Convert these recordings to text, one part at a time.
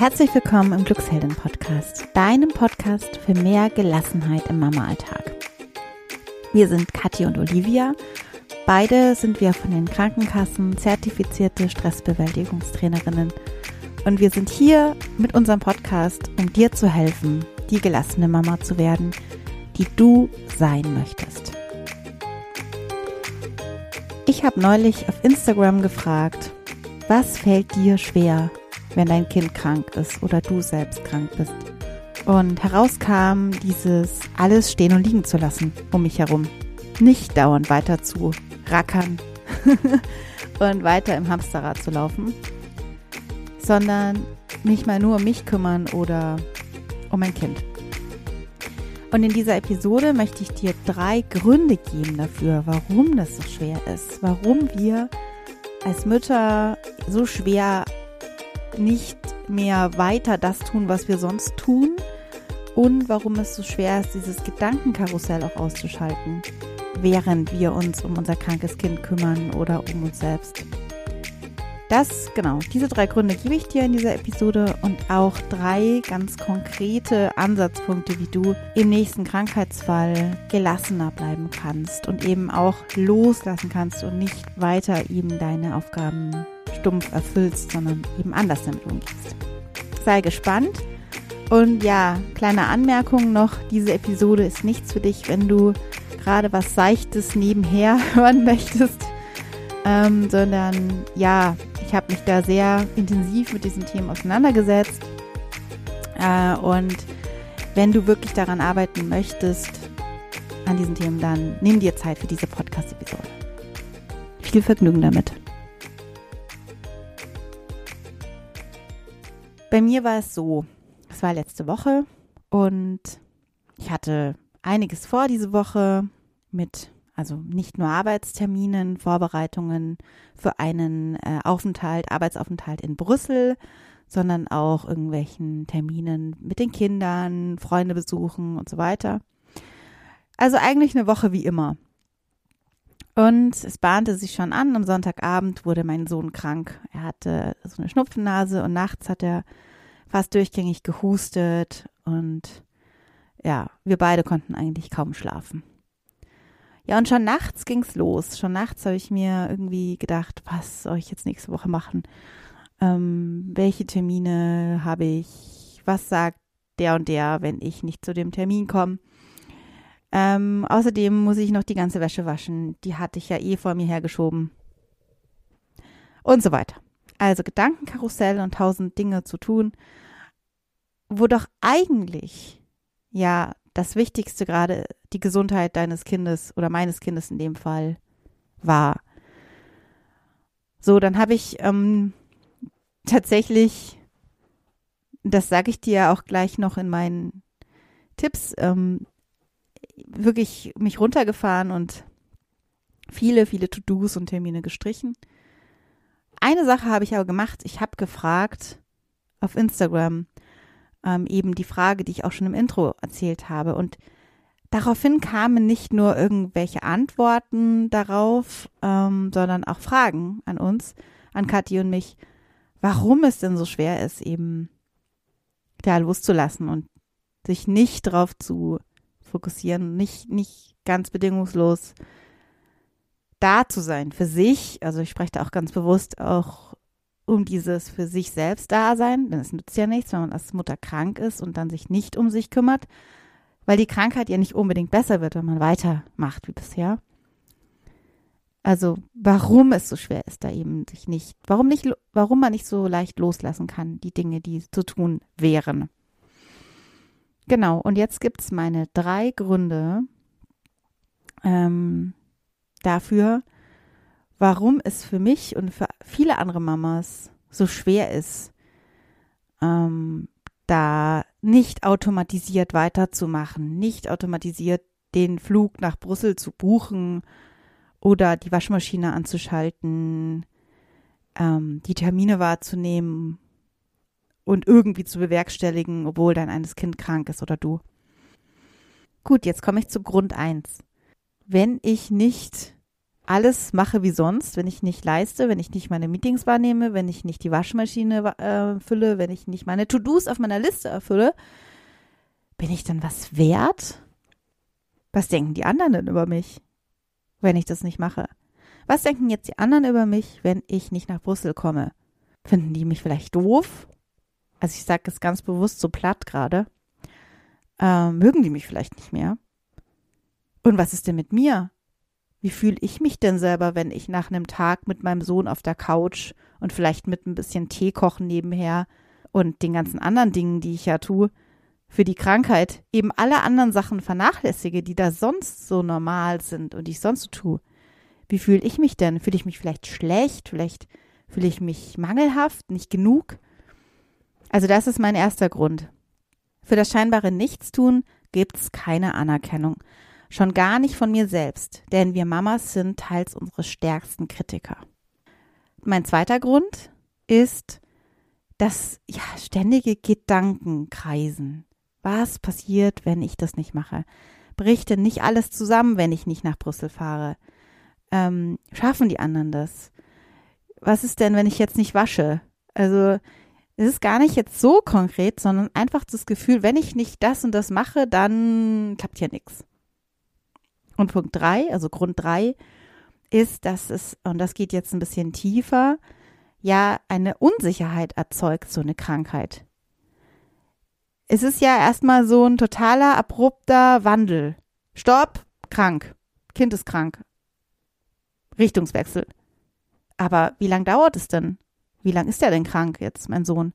Herzlich willkommen im Glückshelden Podcast, deinem Podcast für mehr Gelassenheit im Mama-Alltag. Wir sind Kathi und Olivia. Beide sind wir von den Krankenkassen zertifizierte Stressbewältigungstrainerinnen. Und wir sind hier mit unserem Podcast, um dir zu helfen, die gelassene Mama zu werden, die du sein möchtest. Ich habe neulich auf Instagram gefragt, was fällt dir schwer, wenn dein Kind krank ist oder du selbst krank bist? Und herauskam dieses alles stehen und liegen zu lassen um mich herum. Nicht dauernd weiter zu rackern und weiter im Hamsterrad zu laufen, sondern mich mal nur um mich kümmern oder um mein Kind. Und in dieser Episode möchte ich dir drei Gründe geben dafür, warum das so schwer ist, warum wir als Mütter so schwer nicht mehr weiter das tun, was wir sonst tun und warum es so schwer ist, dieses Gedankenkarussell auch auszuschalten, während wir uns um unser krankes Kind kümmern oder um uns selbst. Das, genau, diese drei Gründe gebe ich dir in dieser Episode und auch drei ganz konkrete Ansatzpunkte, wie du im nächsten Krankheitsfall gelassener bleiben kannst und eben auch loslassen kannst und nicht weiter eben deine Aufgaben stumpf erfüllst, sondern eben anders damit umgehst. Sei gespannt. Und ja, kleine Anmerkung noch, diese Episode ist nichts für dich, wenn du gerade was Seichtes nebenher hören möchtest, ähm, sondern ja, ich habe mich da sehr intensiv mit diesen Themen auseinandergesetzt. Äh, und wenn du wirklich daran arbeiten möchtest, an diesen Themen, dann nimm dir Zeit für diese Podcast-Episode. Viel Vergnügen damit. Bei mir war es so, es war letzte Woche und ich hatte einiges vor diese Woche mit also nicht nur Arbeitsterminen, Vorbereitungen für einen äh, Aufenthalt, Arbeitsaufenthalt in Brüssel, sondern auch irgendwelchen Terminen mit den Kindern, Freunde besuchen und so weiter. Also eigentlich eine Woche wie immer. Und es bahnte sich schon an. Am Sonntagabend wurde mein Sohn krank. Er hatte so eine Schnupfennase und nachts hat er fast durchgängig gehustet und ja, wir beide konnten eigentlich kaum schlafen. Ja, und schon nachts ging's los. Schon nachts habe ich mir irgendwie gedacht, was soll ich jetzt nächste Woche machen? Ähm, welche Termine habe ich? Was sagt der und der, wenn ich nicht zu dem Termin komme? Ähm, außerdem muss ich noch die ganze Wäsche waschen. Die hatte ich ja eh vor mir hergeschoben. Und so weiter. Also Gedankenkarussell und tausend Dinge zu tun, wo doch eigentlich ja das Wichtigste gerade die Gesundheit deines Kindes oder meines Kindes in dem Fall war. So, dann habe ich ähm, tatsächlich, das sage ich dir auch gleich noch in meinen Tipps, ähm, wirklich mich runtergefahren und viele, viele To-Dos und Termine gestrichen. Eine Sache habe ich aber gemacht. Ich habe gefragt auf Instagram, ähm, eben die Frage, die ich auch schon im Intro erzählt habe. Und daraufhin kamen nicht nur irgendwelche Antworten darauf, ähm, sondern auch Fragen an uns, an Kathi und mich, warum es denn so schwer ist, eben da loszulassen und sich nicht darauf zu fokussieren, nicht, nicht ganz bedingungslos da zu sein für sich. Also ich spreche da auch ganz bewusst auch um dieses für sich selbst Dasein, denn es nützt ja nichts, wenn man als Mutter krank ist und dann sich nicht um sich kümmert, weil die Krankheit ja nicht unbedingt besser wird, wenn man weitermacht wie bisher. Also, warum es so schwer ist, da eben sich nicht, warum nicht, warum man nicht so leicht loslassen kann, die Dinge, die zu tun wären. Genau, und jetzt gibt es meine drei Gründe ähm, dafür, warum es für mich und für viele andere Mamas so schwer ist, ähm, da nicht automatisiert weiterzumachen, nicht automatisiert den Flug nach Brüssel zu buchen oder die Waschmaschine anzuschalten, ähm, die Termine wahrzunehmen und irgendwie zu bewerkstelligen, obwohl dein eines Kind krank ist oder du. Gut, jetzt komme ich zu Grund eins. Wenn ich nicht alles mache wie sonst, wenn ich nicht leiste, wenn ich nicht meine Meetings wahrnehme, wenn ich nicht die Waschmaschine äh, fülle, wenn ich nicht meine To-Dos auf meiner Liste erfülle, bin ich dann was wert? Was denken die anderen denn über mich, wenn ich das nicht mache? Was denken jetzt die anderen über mich, wenn ich nicht nach Brüssel komme? Finden die mich vielleicht doof? Also ich sage es ganz bewusst so platt gerade. Ähm, mögen die mich vielleicht nicht mehr? Und was ist denn mit mir? Wie fühle ich mich denn selber, wenn ich nach einem Tag mit meinem Sohn auf der Couch und vielleicht mit ein bisschen Tee kochen nebenher und den ganzen anderen Dingen, die ich ja tue, für die Krankheit eben alle anderen Sachen vernachlässige, die da sonst so normal sind und die ich sonst so tue? Wie fühle ich mich denn? Fühle ich mich vielleicht schlecht? Vielleicht fühle ich mich mangelhaft, nicht genug? Also das ist mein erster Grund. Für das scheinbare Nichtstun gibt es keine Anerkennung. Schon gar nicht von mir selbst, denn wir Mamas sind teils unsere stärksten Kritiker. Mein zweiter Grund ist, dass ja ständige Gedanken kreisen. Was passiert, wenn ich das nicht mache? Bricht denn nicht alles zusammen, wenn ich nicht nach Brüssel fahre? Ähm, schaffen die anderen das? Was ist denn, wenn ich jetzt nicht wasche? Also es ist gar nicht jetzt so konkret, sondern einfach das Gefühl, wenn ich nicht das und das mache, dann klappt hier nichts. Und Punkt drei, also Grund drei, ist, dass es, und das geht jetzt ein bisschen tiefer, ja eine Unsicherheit erzeugt, so eine Krankheit. Es ist ja erstmal so ein totaler, abrupter Wandel. Stopp, krank. Kind ist krank. Richtungswechsel. Aber wie lange dauert es denn? Wie lange ist er denn krank jetzt, mein Sohn?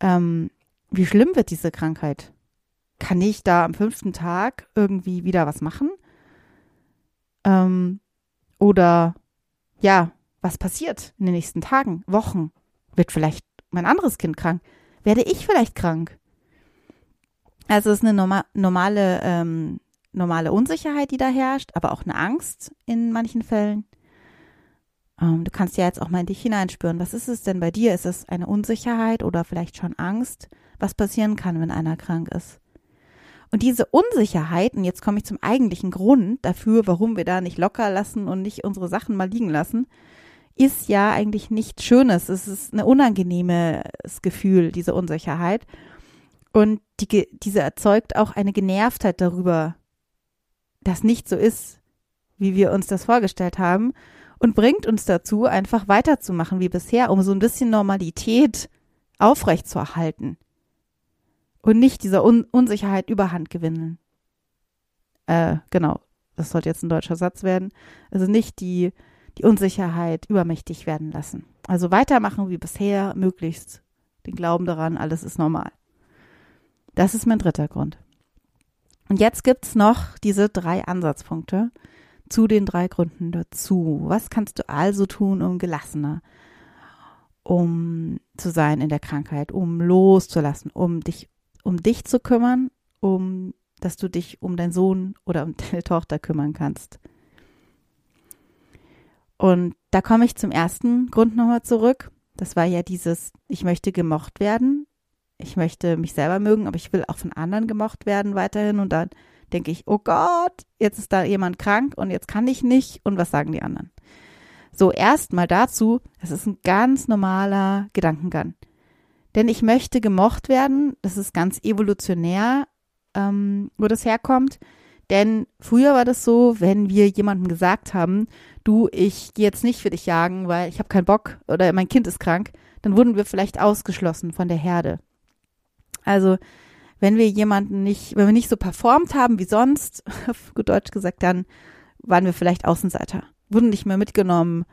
Ähm, wie schlimm wird diese Krankheit? Kann ich da am fünften Tag irgendwie wieder was machen? Ähm, oder ja, was passiert in den nächsten Tagen, Wochen? Wird vielleicht mein anderes Kind krank? Werde ich vielleicht krank? Also es ist eine norma normale, ähm, normale Unsicherheit, die da herrscht, aber auch eine Angst in manchen Fällen. Ähm, du kannst ja jetzt auch mal in dich hineinspüren. Was ist es denn bei dir? Ist es eine Unsicherheit oder vielleicht schon Angst, was passieren kann, wenn einer krank ist? Und diese Unsicherheit, und jetzt komme ich zum eigentlichen Grund dafür, warum wir da nicht locker lassen und nicht unsere Sachen mal liegen lassen, ist ja eigentlich nichts Schönes. Es ist ein unangenehmes Gefühl, diese Unsicherheit. Und die, diese erzeugt auch eine Genervtheit darüber, dass nicht so ist, wie wir uns das vorgestellt haben und bringt uns dazu, einfach weiterzumachen wie bisher, um so ein bisschen Normalität aufrechtzuerhalten und nicht dieser Un Unsicherheit überhand gewinnen. Äh, genau, das sollte jetzt ein deutscher Satz werden. Also nicht die, die Unsicherheit übermächtig werden lassen. Also weitermachen wie bisher, möglichst den Glauben daran, alles ist normal. Das ist mein dritter Grund. Und jetzt gibt's noch diese drei Ansatzpunkte zu den drei Gründen dazu. Was kannst du also tun, um gelassener, um zu sein in der Krankheit, um loszulassen, um dich um dich zu kümmern, um dass du dich um deinen Sohn oder um deine Tochter kümmern kannst. Und da komme ich zum ersten Grund nochmal zurück. Das war ja dieses, ich möchte gemocht werden. Ich möchte mich selber mögen, aber ich will auch von anderen gemocht werden weiterhin. Und dann denke ich, oh Gott, jetzt ist da jemand krank und jetzt kann ich nicht. Und was sagen die anderen? So, erstmal dazu, das ist ein ganz normaler Gedankengang. Denn ich möchte gemocht werden. Das ist ganz evolutionär, ähm, wo das herkommt. Denn früher war das so, wenn wir jemandem gesagt haben, du, ich gehe jetzt nicht für dich jagen, weil ich habe keinen Bock oder mein Kind ist krank, dann wurden wir vielleicht ausgeschlossen von der Herde. Also wenn wir jemanden nicht, wenn wir nicht so performt haben wie sonst, auf gut Deutsch gesagt, dann waren wir vielleicht Außenseiter, wurden nicht mehr mitgenommen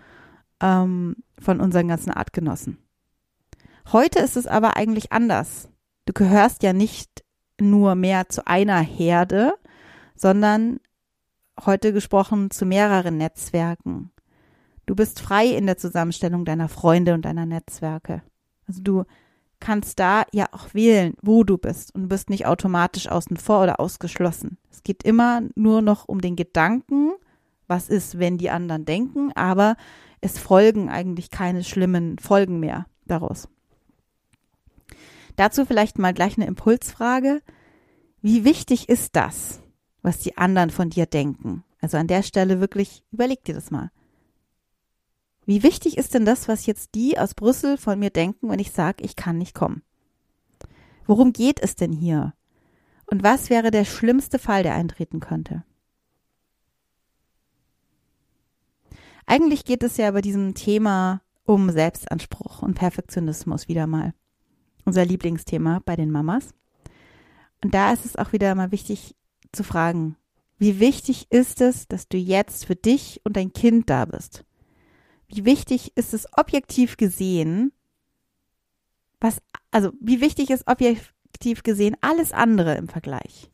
ähm, von unseren ganzen Artgenossen. Heute ist es aber eigentlich anders. Du gehörst ja nicht nur mehr zu einer Herde, sondern heute gesprochen zu mehreren Netzwerken. Du bist frei in der Zusammenstellung deiner Freunde und deiner Netzwerke. Also du kannst da ja auch wählen, wo du bist und bist nicht automatisch außen vor oder ausgeschlossen. Es geht immer nur noch um den Gedanken, was ist, wenn die anderen denken, aber es folgen eigentlich keine schlimmen Folgen mehr daraus. Dazu vielleicht mal gleich eine Impulsfrage. Wie wichtig ist das, was die anderen von dir denken? Also an der Stelle wirklich, überleg dir das mal. Wie wichtig ist denn das, was jetzt die aus Brüssel von mir denken, wenn ich sage, ich kann nicht kommen? Worum geht es denn hier? Und was wäre der schlimmste Fall, der eintreten könnte? Eigentlich geht es ja bei diesem Thema um Selbstanspruch und Perfektionismus wieder mal. Unser Lieblingsthema bei den Mamas. Und da ist es auch wieder mal wichtig zu fragen, wie wichtig ist es, dass du jetzt für dich und dein Kind da bist? Wie wichtig ist es objektiv gesehen, was, also wie wichtig ist objektiv gesehen alles andere im Vergleich?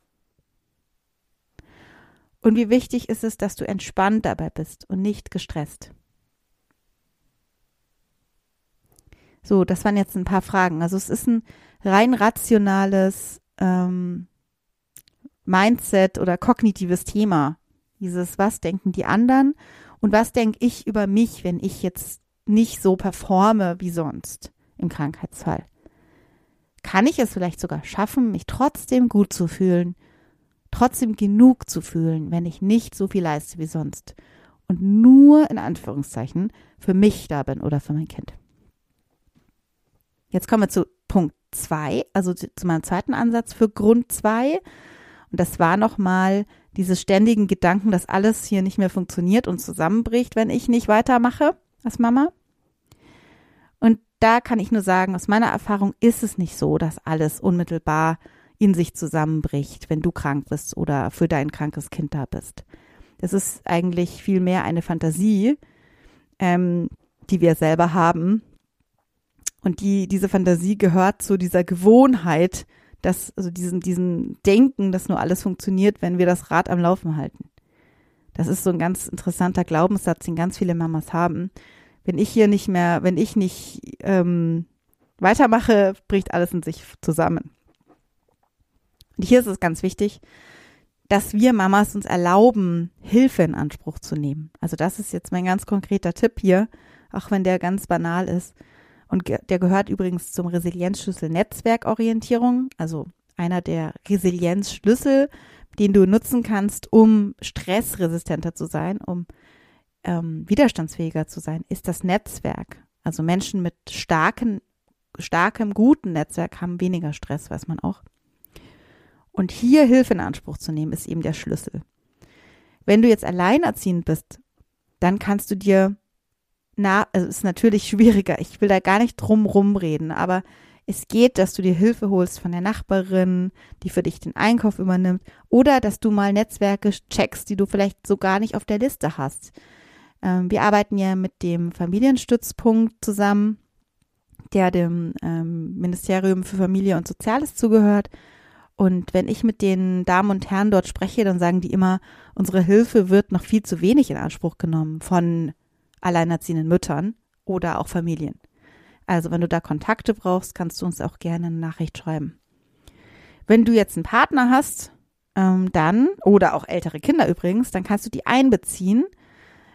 Und wie wichtig ist es, dass du entspannt dabei bist und nicht gestresst? So, das waren jetzt ein paar Fragen. Also es ist ein rein rationales ähm, Mindset oder kognitives Thema. Dieses, was denken die anderen und was denke ich über mich, wenn ich jetzt nicht so performe wie sonst im Krankheitsfall? Kann ich es vielleicht sogar schaffen, mich trotzdem gut zu fühlen, trotzdem genug zu fühlen, wenn ich nicht so viel leiste wie sonst und nur in Anführungszeichen für mich da bin oder für mein Kind? Jetzt kommen wir zu Punkt zwei, also zu meinem zweiten Ansatz für Grund zwei. Und das war nochmal diese ständigen Gedanken, dass alles hier nicht mehr funktioniert und zusammenbricht, wenn ich nicht weitermache als Mama. Und da kann ich nur sagen, aus meiner Erfahrung ist es nicht so, dass alles unmittelbar in sich zusammenbricht, wenn du krank bist oder für dein krankes Kind da bist. Das ist eigentlich vielmehr eine Fantasie, ähm, die wir selber haben, und die, diese Fantasie gehört zu dieser Gewohnheit, dass, also diesen, diesen Denken, dass nur alles funktioniert, wenn wir das Rad am Laufen halten. Das ist so ein ganz interessanter Glaubenssatz, den ganz viele Mamas haben. Wenn ich hier nicht mehr, wenn ich nicht ähm, weitermache, bricht alles in sich zusammen. Und hier ist es ganz wichtig, dass wir Mamas uns erlauben, Hilfe in Anspruch zu nehmen. Also das ist jetzt mein ganz konkreter Tipp hier, auch wenn der ganz banal ist. Und der gehört übrigens zum Resilienzschlüssel Netzwerkorientierung, also einer der Resilienzschlüssel, den du nutzen kannst, um stressresistenter zu sein, um ähm, widerstandsfähiger zu sein, ist das Netzwerk. Also Menschen mit starken, starkem, guten Netzwerk haben weniger Stress, weiß man auch. Und hier Hilfe in Anspruch zu nehmen, ist eben der Schlüssel. Wenn du jetzt alleinerziehend bist, dann kannst du dir na, also ist natürlich schwieriger. Ich will da gar nicht drum rumreden, aber es geht, dass du dir Hilfe holst von der Nachbarin, die für dich den Einkauf übernimmt, oder dass du mal Netzwerke checkst, die du vielleicht so gar nicht auf der Liste hast. Ähm, wir arbeiten ja mit dem Familienstützpunkt zusammen, der dem ähm, Ministerium für Familie und Soziales zugehört. Und wenn ich mit den Damen und Herren dort spreche, dann sagen die immer, unsere Hilfe wird noch viel zu wenig in Anspruch genommen von alleinerziehenden Müttern oder auch Familien. Also wenn du da Kontakte brauchst, kannst du uns auch gerne eine Nachricht schreiben. Wenn du jetzt einen Partner hast, ähm, dann, oder auch ältere Kinder übrigens, dann kannst du die einbeziehen.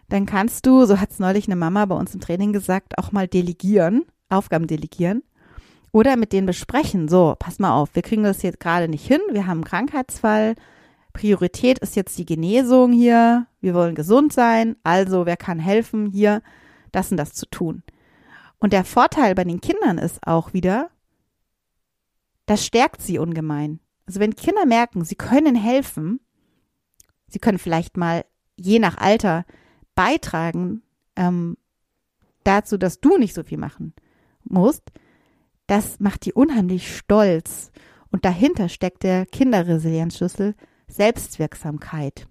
Dann kannst du, so hat es neulich eine Mama bei uns im Training gesagt, auch mal delegieren, Aufgaben delegieren. Oder mit denen besprechen, so, pass mal auf, wir kriegen das jetzt gerade nicht hin, wir haben einen Krankheitsfall, Priorität ist jetzt die Genesung hier, wir wollen gesund sein, also wer kann helfen, hier das und das zu tun. Und der Vorteil bei den Kindern ist auch wieder, das stärkt sie ungemein. Also wenn Kinder merken, sie können helfen, sie können vielleicht mal je nach Alter beitragen ähm, dazu, dass du nicht so viel machen musst, das macht die unheimlich stolz. Und dahinter steckt der Kinderresilienzschlüssel, Selbstwirksamkeit.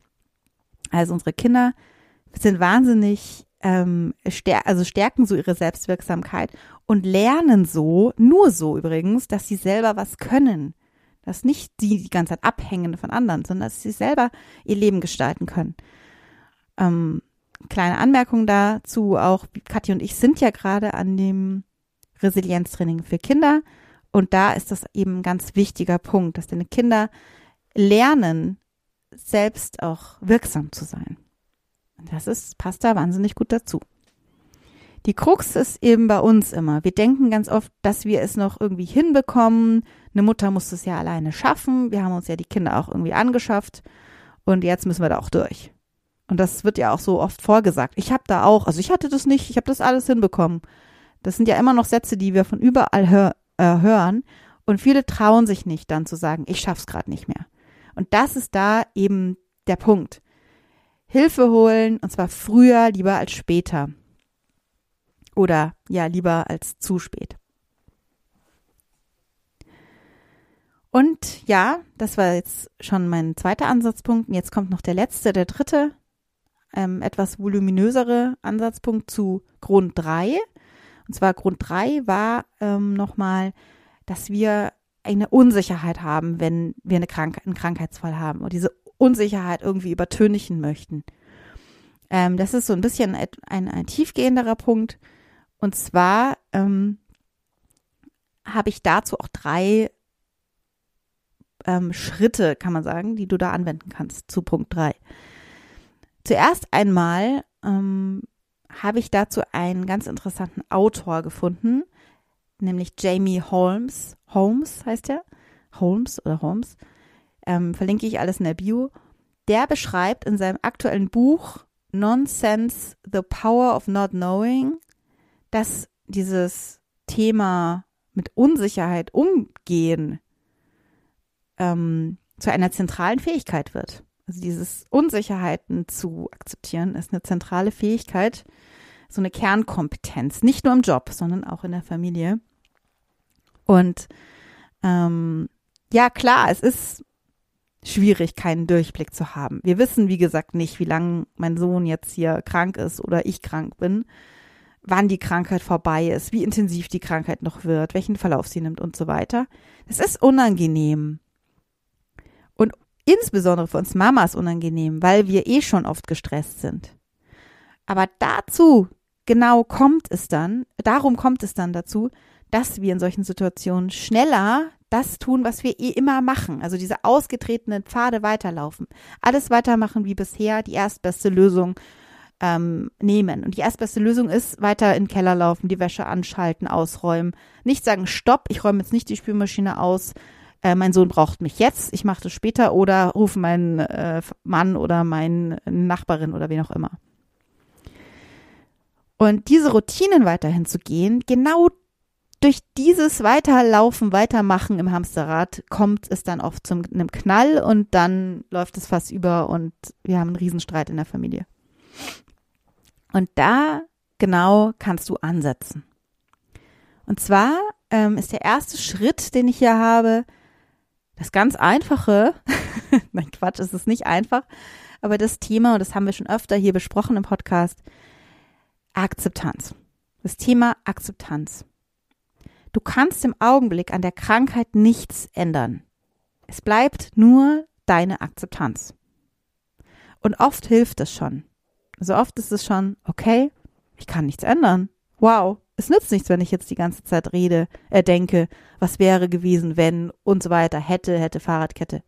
Also unsere Kinder sind wahnsinnig, ähm, stär also stärken so ihre Selbstwirksamkeit und lernen so, nur so übrigens, dass sie selber was können. Dass nicht sie die ganze Zeit abhängen von anderen, sondern dass sie selber ihr Leben gestalten können. Ähm, kleine Anmerkung dazu auch, Katja und ich sind ja gerade an dem Resilienztraining für Kinder und da ist das eben ein ganz wichtiger Punkt, dass deine Kinder lernen, selbst auch wirksam zu sein. Das ist, passt da wahnsinnig gut dazu. Die Krux ist eben bei uns immer. Wir denken ganz oft, dass wir es noch irgendwie hinbekommen. Eine Mutter muss es ja alleine schaffen. Wir haben uns ja die Kinder auch irgendwie angeschafft. Und jetzt müssen wir da auch durch. Und das wird ja auch so oft vorgesagt. Ich habe da auch, also ich hatte das nicht, ich habe das alles hinbekommen. Das sind ja immer noch Sätze, die wir von überall hör, äh, hören. Und viele trauen sich nicht dann zu sagen, ich schaff's gerade nicht mehr. Und das ist da eben der Punkt. Hilfe holen, und zwar früher lieber als später. Oder ja, lieber als zu spät. Und ja, das war jetzt schon mein zweiter Ansatzpunkt. Und jetzt kommt noch der letzte, der dritte, ähm, etwas voluminösere Ansatzpunkt zu Grund 3. Und zwar Grund 3 war ähm, nochmal, dass wir eine Unsicherheit haben, wenn wir eine Krank einen Krankheitsfall haben und diese Unsicherheit irgendwie übertönigen möchten. Ähm, das ist so ein bisschen ein, ein, ein tiefgehenderer Punkt. Und zwar ähm, habe ich dazu auch drei ähm, Schritte, kann man sagen, die du da anwenden kannst zu Punkt 3. Zuerst einmal ähm, habe ich dazu einen ganz interessanten Autor gefunden, nämlich Jamie Holmes. Holmes heißt er. Holmes oder Holmes. Ähm, verlinke ich alles in der Bio. Der beschreibt in seinem aktuellen Buch Nonsense, The Power of Not Knowing, dass dieses Thema mit Unsicherheit umgehen ähm, zu einer zentralen Fähigkeit wird. Also dieses Unsicherheiten zu akzeptieren ist eine zentrale Fähigkeit, so eine Kernkompetenz, nicht nur im Job, sondern auch in der Familie. Und ähm, ja, klar, es ist schwierig, keinen Durchblick zu haben. Wir wissen, wie gesagt, nicht, wie lange mein Sohn jetzt hier krank ist oder ich krank bin, wann die Krankheit vorbei ist, wie intensiv die Krankheit noch wird, welchen Verlauf sie nimmt und so weiter. Es ist unangenehm. Und insbesondere für uns Mamas unangenehm, weil wir eh schon oft gestresst sind. Aber dazu genau kommt es dann, darum kommt es dann dazu, dass wir in solchen Situationen schneller das tun, was wir eh immer machen. Also diese ausgetretenen Pfade weiterlaufen. Alles weitermachen wie bisher, die erstbeste Lösung ähm, nehmen. Und die erstbeste Lösung ist, weiter in den Keller laufen, die Wäsche anschalten, ausräumen. Nicht sagen, stopp, ich räume jetzt nicht die Spülmaschine aus, äh, mein Sohn braucht mich jetzt, ich mache das später oder rufe meinen äh, Mann oder meine Nachbarin oder wen auch immer. Und diese Routinen weiterhin zu gehen, genau durch dieses Weiterlaufen, Weitermachen im Hamsterrad kommt es dann oft zu einem Knall und dann läuft es fast über und wir haben einen Riesenstreit in der Familie. Und da genau kannst du ansetzen. Und zwar ähm, ist der erste Schritt, den ich hier habe, das ganz einfache, nein Quatsch, es ist nicht einfach, aber das Thema, und das haben wir schon öfter hier besprochen im Podcast, Akzeptanz. Das Thema Akzeptanz. Du kannst im Augenblick an der Krankheit nichts ändern. Es bleibt nur deine Akzeptanz. Und oft hilft es schon. Also oft ist es schon, okay, ich kann nichts ändern. Wow, es nützt nichts, wenn ich jetzt die ganze Zeit rede, äh, denke, was wäre gewesen, wenn und so weiter, hätte, hätte, Fahrradkette.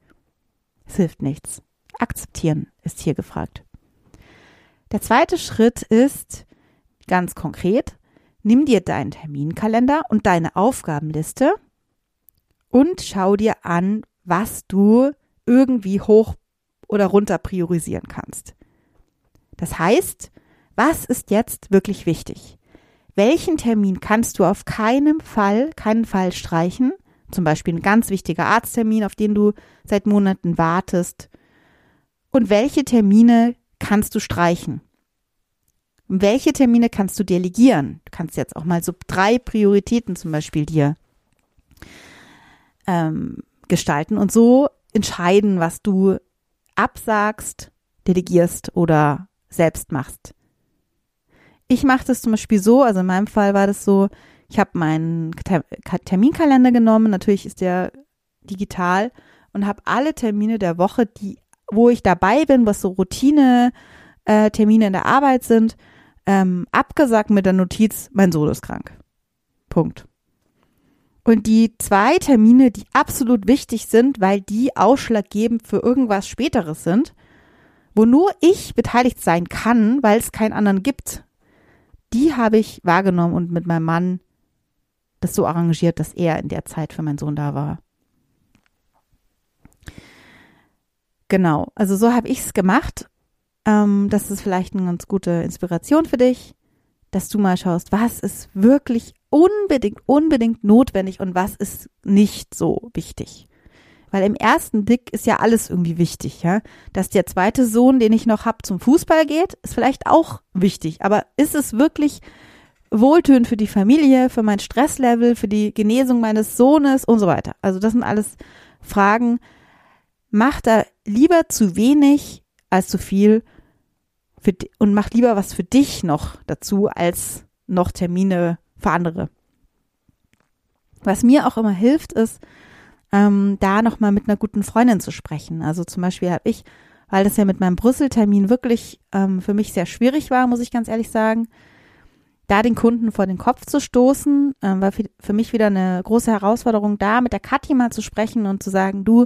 Es hilft nichts. Akzeptieren ist hier gefragt. Der zweite Schritt ist ganz konkret, nimm dir deinen Terminkalender und deine Aufgabenliste und schau dir an, was du irgendwie hoch oder runter priorisieren kannst. Das heißt, was ist jetzt wirklich wichtig? Welchen Termin kannst du auf keinen Fall, keinen Fall streichen? Zum Beispiel ein ganz wichtiger Arzttermin, auf den du seit Monaten wartest. Und welche Termine kannst du streichen? Welche Termine kannst du delegieren? Du kannst jetzt auch mal so drei Prioritäten zum Beispiel dir ähm, gestalten und so entscheiden, was du absagst, delegierst oder selbst machst. Ich mache das zum Beispiel so, also in meinem Fall war das so, ich habe meinen Terminkalender genommen, natürlich ist der digital und habe alle Termine der Woche, die, wo ich dabei bin, was so Routine äh, Termine in der Arbeit sind, ähm, abgesagt mit der Notiz, mein Sohn ist krank. Punkt. Und die zwei Termine, die absolut wichtig sind, weil die ausschlaggebend für irgendwas Späteres sind, wo nur ich beteiligt sein kann, weil es keinen anderen gibt, die habe ich wahrgenommen und mit meinem Mann das so arrangiert, dass er in der Zeit für meinen Sohn da war. Genau, also so habe ich es gemacht ähm, das ist vielleicht eine ganz gute Inspiration für dich, dass du mal schaust, was ist wirklich unbedingt, unbedingt notwendig und was ist nicht so wichtig. Weil im ersten Dick ist ja alles irgendwie wichtig, ja. Dass der zweite Sohn, den ich noch hab, zum Fußball geht, ist vielleicht auch wichtig. Aber ist es wirklich wohltönend für die Familie, für mein Stresslevel, für die Genesung meines Sohnes und so weiter? Also das sind alles Fragen. Mach da lieber zu wenig als zu viel für, und mach lieber was für dich noch dazu, als noch Termine für andere. Was mir auch immer hilft, ist, ähm, da nochmal mit einer guten Freundin zu sprechen. Also zum Beispiel habe ich, weil das ja mit meinem Brüssel-Termin wirklich ähm, für mich sehr schwierig war, muss ich ganz ehrlich sagen, da den Kunden vor den Kopf zu stoßen, ähm, war für, für mich wieder eine große Herausforderung, da mit der Kathi mal zu sprechen und zu sagen, du,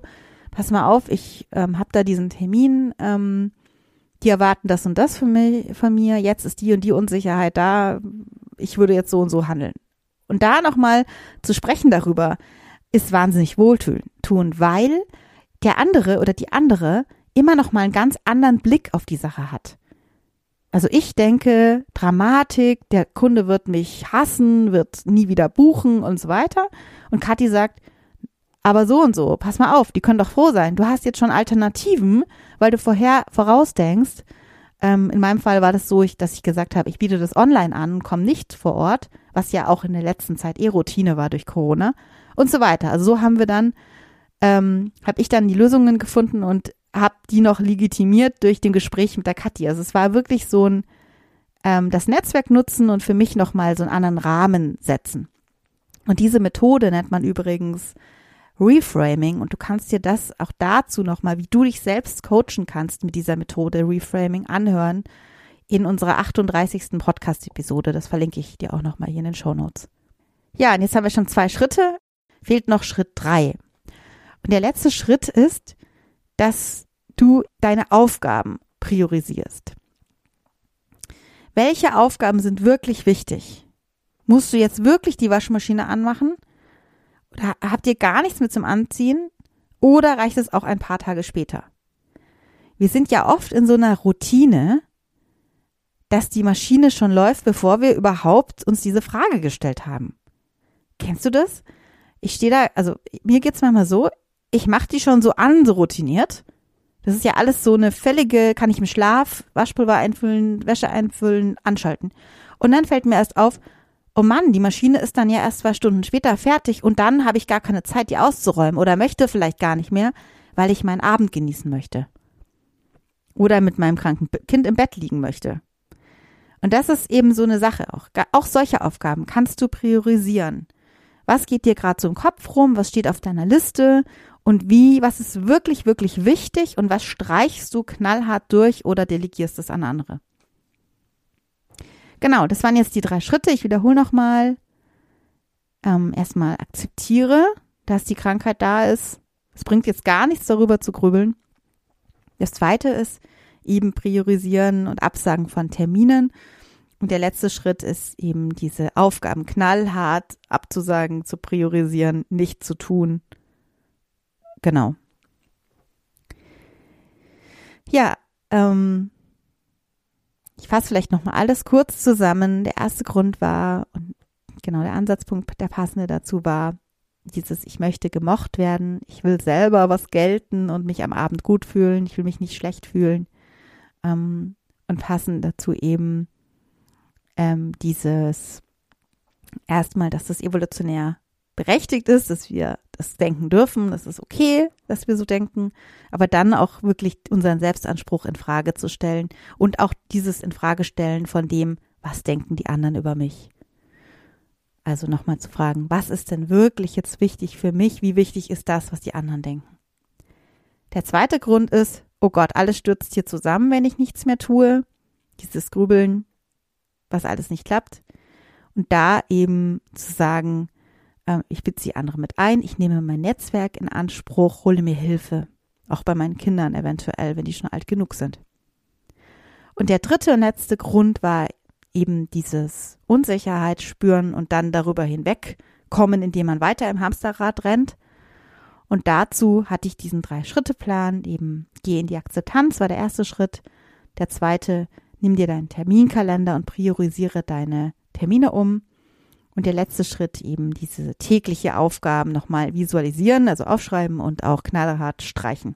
pass mal auf, ich ähm, habe da diesen Termin, ähm, die erwarten das und das von mir, von mir, jetzt ist die und die Unsicherheit da, ich würde jetzt so und so handeln. Und da nochmal zu sprechen darüber, ist wahnsinnig wohltuend, weil der andere oder die andere immer noch mal einen ganz anderen Blick auf die Sache hat. Also ich denke, Dramatik, der Kunde wird mich hassen, wird nie wieder buchen und so weiter. Und Kathi sagt, aber so und so, pass mal auf, die können doch froh sein. Du hast jetzt schon Alternativen, weil du vorher vorausdenkst. Ähm, in meinem Fall war das so, ich, dass ich gesagt habe, ich biete das online an und komme nicht vor Ort, was ja auch in der letzten Zeit eh Routine war durch Corona und so weiter. Also so haben wir dann, ähm, habe ich dann die Lösungen gefunden und habe die noch legitimiert durch den Gespräch mit der Kathi. Also es war wirklich so ein ähm, das Netzwerk nutzen und für mich nochmal so einen anderen Rahmen setzen. Und diese Methode nennt man übrigens Reframing und du kannst dir das auch dazu nochmal, wie du dich selbst coachen kannst mit dieser Methode Reframing anhören in unserer 38. Podcast-Episode. Das verlinke ich dir auch nochmal hier in den Show Notes. Ja, und jetzt haben wir schon zwei Schritte fehlt noch Schritt drei. Und der letzte Schritt ist, dass du deine Aufgaben priorisierst. Welche Aufgaben sind wirklich wichtig? Musst du jetzt wirklich die Waschmaschine anmachen? Oder habt ihr gar nichts mit zum Anziehen? Oder reicht es auch ein paar Tage später? Wir sind ja oft in so einer Routine, dass die Maschine schon läuft, bevor wir überhaupt uns diese Frage gestellt haben. Kennst du das? ich stehe da, also mir geht's manchmal so, ich mache die schon so an, so routiniert. Das ist ja alles so eine fällige, kann ich im Schlaf Waschpulver einfüllen, Wäsche einfüllen, anschalten. Und dann fällt mir erst auf, oh Mann, die Maschine ist dann ja erst zwei Stunden später fertig und dann habe ich gar keine Zeit, die auszuräumen oder möchte vielleicht gar nicht mehr, weil ich meinen Abend genießen möchte. Oder mit meinem kranken Kind im Bett liegen möchte. Und das ist eben so eine Sache auch. Auch solche Aufgaben kannst du priorisieren. Was geht dir gerade so im Kopf rum? Was steht auf deiner Liste? Und wie, was ist wirklich, wirklich wichtig? Und was streichst du knallhart durch oder delegierst es an andere? Genau, das waren jetzt die drei Schritte. Ich wiederhole nochmal. Ähm, erstmal akzeptiere, dass die Krankheit da ist. Es bringt jetzt gar nichts darüber zu grübeln. Das zweite ist eben priorisieren und absagen von Terminen. Und der letzte Schritt ist eben diese Aufgaben knallhart abzusagen, zu priorisieren, nicht zu tun. Genau. Ja, ähm, ich fasse vielleicht nochmal alles kurz zusammen. Der erste Grund war, und genau der Ansatzpunkt, der passende dazu war, dieses, ich möchte gemocht werden, ich will selber was gelten und mich am Abend gut fühlen, ich will mich nicht schlecht fühlen. Ähm, und passend dazu eben, ähm, dieses erstmal, dass das evolutionär berechtigt ist, dass wir das denken dürfen, das ist okay, dass wir so denken, aber dann auch wirklich unseren Selbstanspruch in Frage zu stellen und auch dieses in Frage stellen von dem, was denken die anderen über mich. Also nochmal zu fragen, was ist denn wirklich jetzt wichtig für mich? Wie wichtig ist das, was die anderen denken? Der zweite Grund ist, oh Gott, alles stürzt hier zusammen, wenn ich nichts mehr tue. Dieses Grübeln, was alles nicht klappt. Und da eben zu sagen, ich beziehe andere mit ein, ich nehme mein Netzwerk in Anspruch, hole mir Hilfe. Auch bei meinen Kindern eventuell, wenn die schon alt genug sind. Und der dritte und letzte Grund war eben dieses Unsicherheit spüren und dann darüber hinwegkommen, indem man weiter im Hamsterrad rennt. Und dazu hatte ich diesen Drei-Schritte-Plan, eben geh in die Akzeptanz, war der erste Schritt, Der zweite, nimm dir deinen Terminkalender und priorisiere deine Termine um. Und der letzte Schritt eben diese tägliche Aufgaben nochmal visualisieren, also aufschreiben und auch knallhart streichen.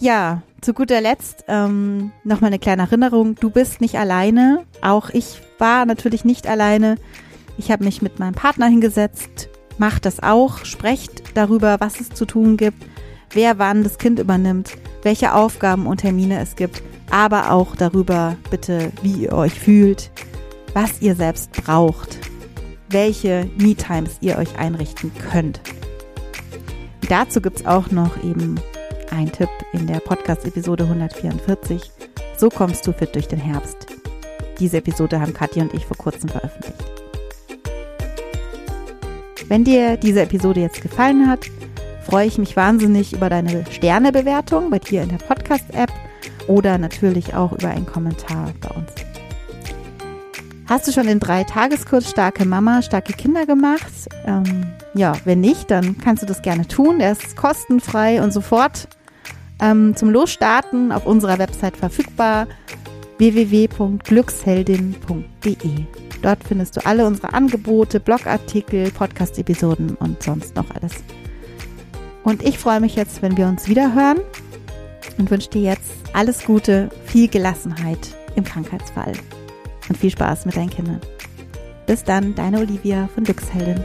Ja, zu guter Letzt ähm, nochmal eine kleine Erinnerung. Du bist nicht alleine. Auch ich war natürlich nicht alleine. Ich habe mich mit meinem Partner hingesetzt. Macht das auch. Sprecht darüber, was es zu tun gibt, wer wann das Kind übernimmt, welche Aufgaben und Termine es gibt, aber auch darüber bitte, wie ihr euch fühlt, was ihr selbst braucht welche Me-Times ihr euch einrichten könnt. Dazu gibt es auch noch eben einen Tipp in der Podcast-Episode 144. So kommst du fit durch den Herbst. Diese Episode haben Katja und ich vor kurzem veröffentlicht. Wenn dir diese Episode jetzt gefallen hat, freue ich mich wahnsinnig über deine Sternebewertung bei dir in der Podcast-App oder natürlich auch über einen Kommentar bei uns. Hast du schon den drei Tageskurs Starke Mama, starke Kinder gemacht? Ähm, ja, wenn nicht, dann kannst du das gerne tun. Er ist kostenfrei und sofort ähm, zum Losstarten auf unserer Website verfügbar www.glücksheldin.de. Dort findest du alle unsere Angebote, Blogartikel, Podcast-Episoden und sonst noch alles. Und ich freue mich jetzt, wenn wir uns wieder hören und wünsche dir jetzt alles Gute, viel Gelassenheit im Krankheitsfall und viel Spaß mit deinen Kindern. Bis dann, deine Olivia von Glücksheldin.